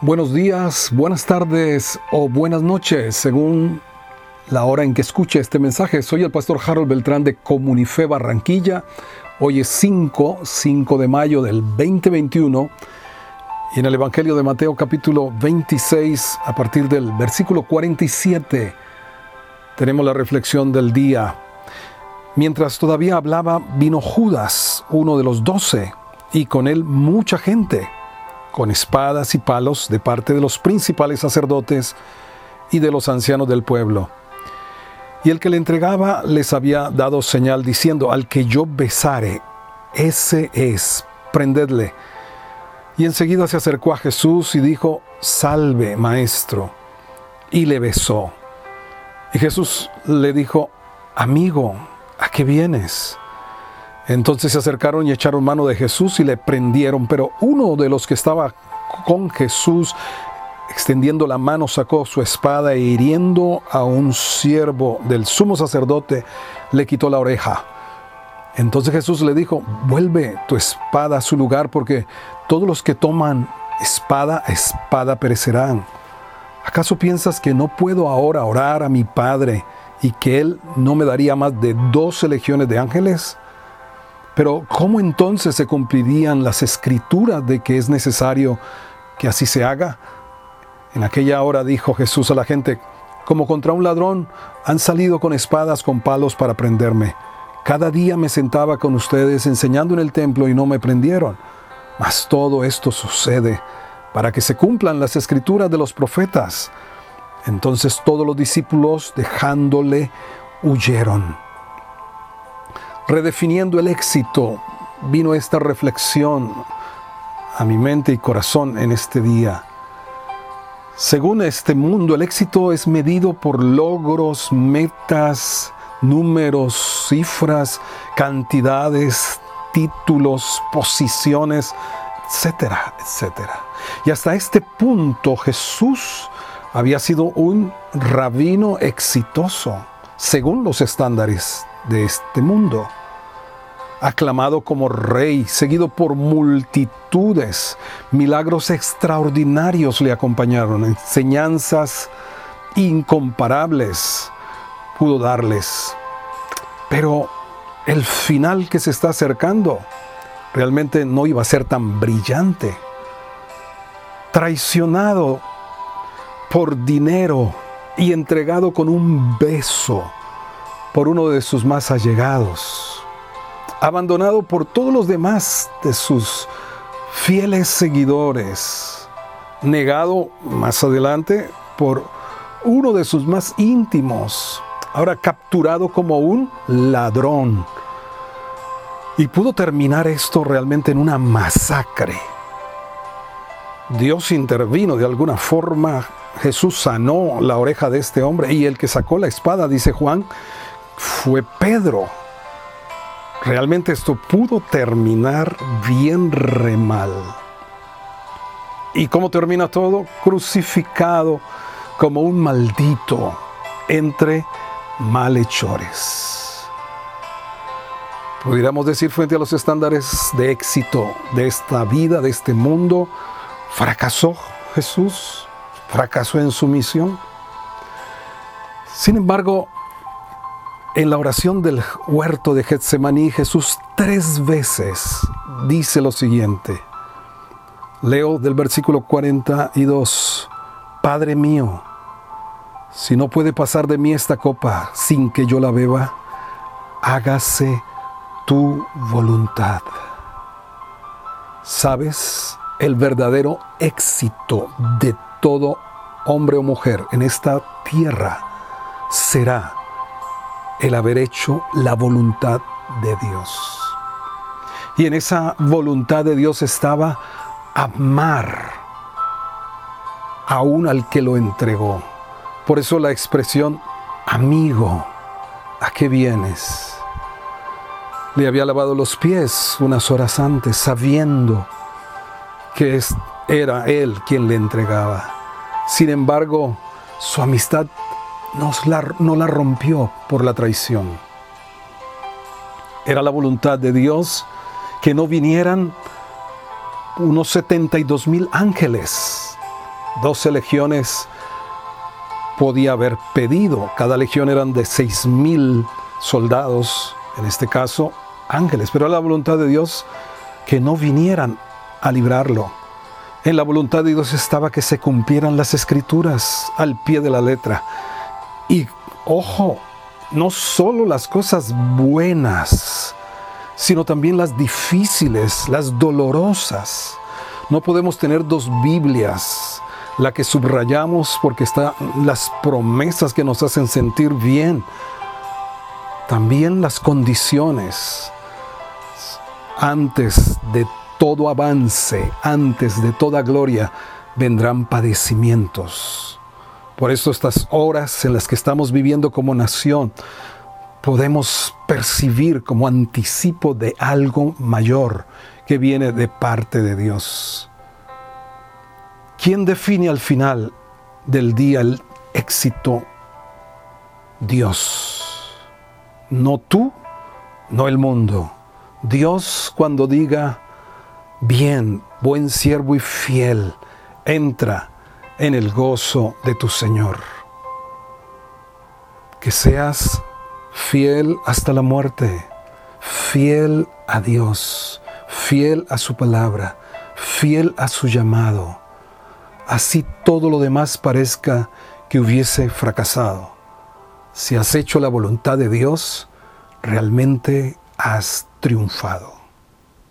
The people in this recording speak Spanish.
Buenos días, buenas tardes o buenas noches, según la hora en que escuche este mensaje. Soy el pastor Harold Beltrán de Comunife Barranquilla. Hoy es 5, 5 de mayo del 2021 y en el Evangelio de Mateo capítulo 26, a partir del versículo 47, tenemos la reflexión del día. Mientras todavía hablaba, vino Judas, uno de los doce, y con él mucha gente con espadas y palos de parte de los principales sacerdotes y de los ancianos del pueblo. Y el que le entregaba les había dado señal diciendo, al que yo besare, ese es, prendedle. Y enseguida se acercó a Jesús y dijo, salve, maestro. Y le besó. Y Jesús le dijo, amigo, ¿a qué vienes? Entonces se acercaron y echaron mano de Jesús y le prendieron, pero uno de los que estaba con Jesús, extendiendo la mano, sacó su espada e hiriendo a un siervo del sumo sacerdote, le quitó la oreja. Entonces Jesús le dijo, vuelve tu espada a su lugar, porque todos los que toman espada espada perecerán. ¿Acaso piensas que no puedo ahora orar a mi Padre y que Él no me daría más de doce legiones de ángeles? Pero ¿cómo entonces se cumplirían las escrituras de que es necesario que así se haga? En aquella hora dijo Jesús a la gente, como contra un ladrón, han salido con espadas, con palos para prenderme. Cada día me sentaba con ustedes enseñando en el templo y no me prendieron. Mas todo esto sucede para que se cumplan las escrituras de los profetas. Entonces todos los discípulos, dejándole, huyeron redefiniendo el éxito, vino esta reflexión a mi mente y corazón en este día. Según este mundo, el éxito es medido por logros, metas, números, cifras, cantidades, títulos, posiciones, etcétera, etcétera. Y hasta este punto Jesús había sido un rabino exitoso, según los estándares de este mundo aclamado como rey, seguido por multitudes. Milagros extraordinarios le acompañaron, enseñanzas incomparables pudo darles. Pero el final que se está acercando realmente no iba a ser tan brillante. Traicionado por dinero y entregado con un beso por uno de sus más allegados abandonado por todos los demás de sus fieles seguidores, negado más adelante por uno de sus más íntimos, ahora capturado como un ladrón. Y pudo terminar esto realmente en una masacre. Dios intervino de alguna forma, Jesús sanó la oreja de este hombre y el que sacó la espada, dice Juan, fue Pedro. Realmente esto pudo terminar bien re mal. ¿Y cómo termina todo? Crucificado como un maldito entre malhechores. Pudiéramos decir frente a los estándares de éxito de esta vida, de este mundo, fracasó Jesús, fracasó en su misión. Sin embargo, en la oración del huerto de Getsemaní, Jesús tres veces dice lo siguiente. Leo del versículo 42, Padre mío, si no puede pasar de mí esta copa sin que yo la beba, hágase tu voluntad. ¿Sabes? El verdadero éxito de todo hombre o mujer en esta tierra será el haber hecho la voluntad de Dios. Y en esa voluntad de Dios estaba amar aún al que lo entregó. Por eso la expresión, amigo, ¿a qué vienes? Le había lavado los pies unas horas antes, sabiendo que era él quien le entregaba. Sin embargo, su amistad no la rompió por la traición. Era la voluntad de Dios que no vinieran unos 72 mil ángeles 12 legiones podía haber pedido. Cada legión eran de seis mil soldados, en este caso ángeles, pero la voluntad de Dios que no vinieran a librarlo. En la voluntad de Dios estaba que se cumplieran las escrituras al pie de la letra. Y ojo, no solo las cosas buenas, sino también las difíciles, las dolorosas. No podemos tener dos Biblias, la que subrayamos porque están las promesas que nos hacen sentir bien, también las condiciones. Antes de todo avance, antes de toda gloria, vendrán padecimientos. Por eso estas horas en las que estamos viviendo como nación, podemos percibir como anticipo de algo mayor que viene de parte de Dios. ¿Quién define al final del día el éxito? Dios. No tú, no el mundo. Dios cuando diga, bien, buen siervo y fiel, entra en el gozo de tu Señor. Que seas fiel hasta la muerte, fiel a Dios, fiel a su palabra, fiel a su llamado. Así todo lo demás parezca que hubiese fracasado. Si has hecho la voluntad de Dios, realmente has triunfado.